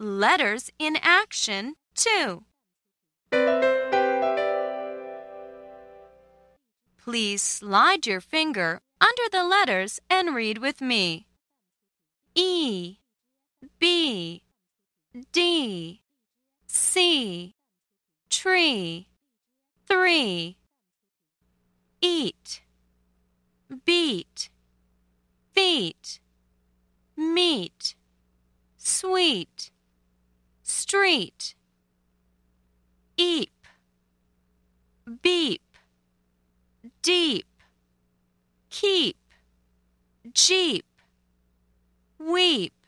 letters in action, too. Please slide your finger under the letters and read with me. E, B, D, C, tree, three. Eat, beat, feet, meet, sweet, street. Eep, beep, deep, keep, jeep, weep.